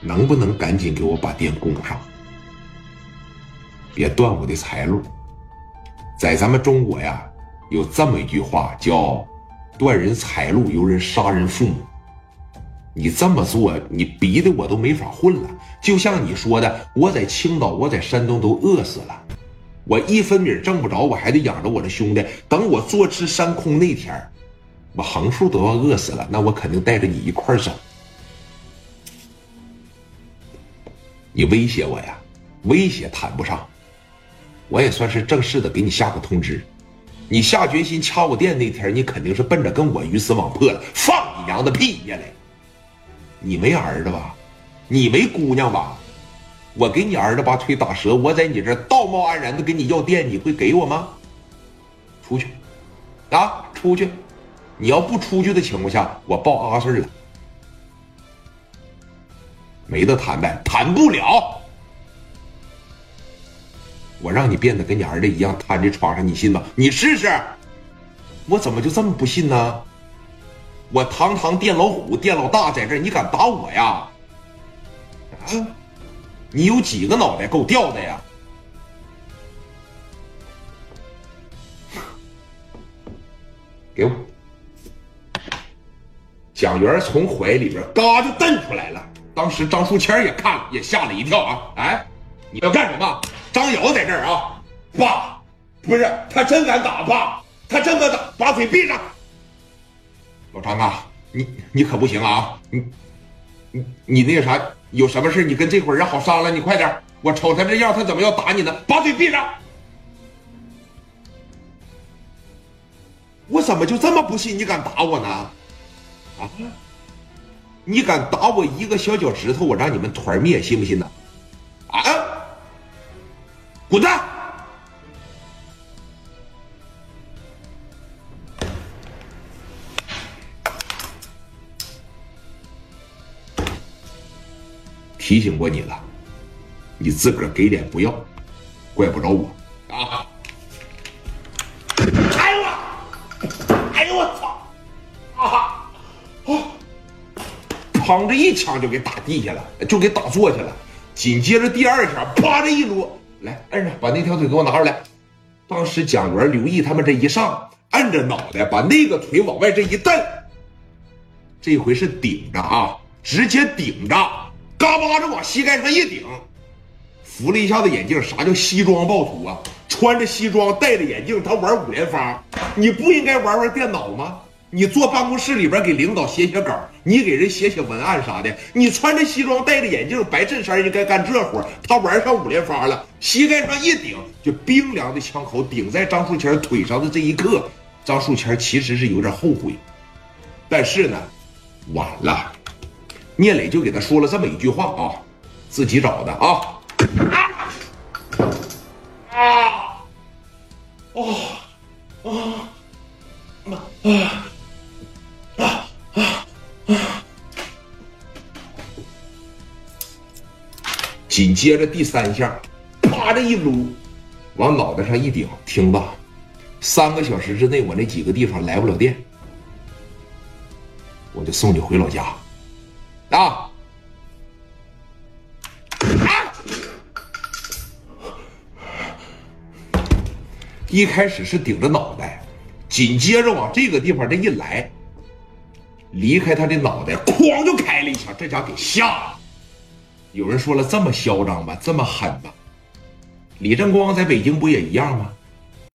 能不能赶紧给我把店供上？别断我的财路。在咱们中国呀，有这么一句话叫“断人财路，由人杀人父母”。你这么做，你逼得我都没法混了。就像你说的，我在青岛，我在山东都饿死了，我一分米挣不着，我还得养着我的兄弟。等我坐吃山空那天，我横竖都要饿死了，那我肯定带着你一块走。你威胁我呀？威胁谈不上，我也算是正式的给你下个通知。你下决心掐我店那天，你肯定是奔着跟我鱼死网破了。放你娘的屁呀嘞！你没儿子吧？你没姑娘吧？我给你儿子把腿打折，我在你这道貌岸然的跟你要店，你会给我吗？出去，啊，出去！你要不出去的情况下，我报阿顺了。没得谈呗，谈不了。我让你变得跟你儿子一样瘫在床上，你信吗？你试试。我怎么就这么不信呢？我堂堂店老虎，店老大在这你敢打我呀？啊！你有几个脑袋够掉的呀？给我！蒋元从怀里边嘎就蹬出来了。当时张树谦也看了，也吓了一跳啊！哎，你要干什么？张瑶在这儿啊！爸，不是他真敢打爸，他真敢打，把嘴闭上！老张啊，你你可不行啊！你你你那个啥，有什么事你跟这伙人好商量，你快点！我瞅他这样，他怎么要打你呢？把嘴闭上！我怎么就这么不信你敢打我呢？啊！你敢打我一个小脚趾头，我让你们团灭，信不信呢？啊！滚蛋！提醒过你了，你自个儿给脸不要，怪不着我砰！这一枪就给打地下了，就给打坐下了。紧接着第二枪，啪！这一撸，来摁上，把那条腿给我拿出来。当时蒋元、刘毅他们这一上，摁着脑袋，把那个腿往外这一蹬，这回是顶着啊，直接顶着，嘎巴着往膝盖上一顶，扶了一下子眼镜。啥叫西装暴徒啊？穿着西装，戴着眼镜，他玩五连发，你不应该玩玩电脑吗？你坐办公室里边给领导写写稿，你给人写写文案啥的。你穿着西装戴着眼镜白衬衫应该干这活他玩上五连发了，膝盖上一顶，就冰凉的枪口顶在张树谦腿上的这一刻，张树谦其实是有点后悔，但是呢，晚了。聂磊就给他说了这么一句话啊，自己找的啊啊哦紧接着第三下，啪的一撸，往脑袋上一顶，听吧，三个小时之内我那几个地方来不了电，我就送你回老家。啊！一开始是顶着脑袋，紧接着往这个地方这一来，离开他的脑袋，哐就开了一枪，这家给吓了。有人说了，这么嚣张吗？这么狠吗？李正光在北京不也一样吗？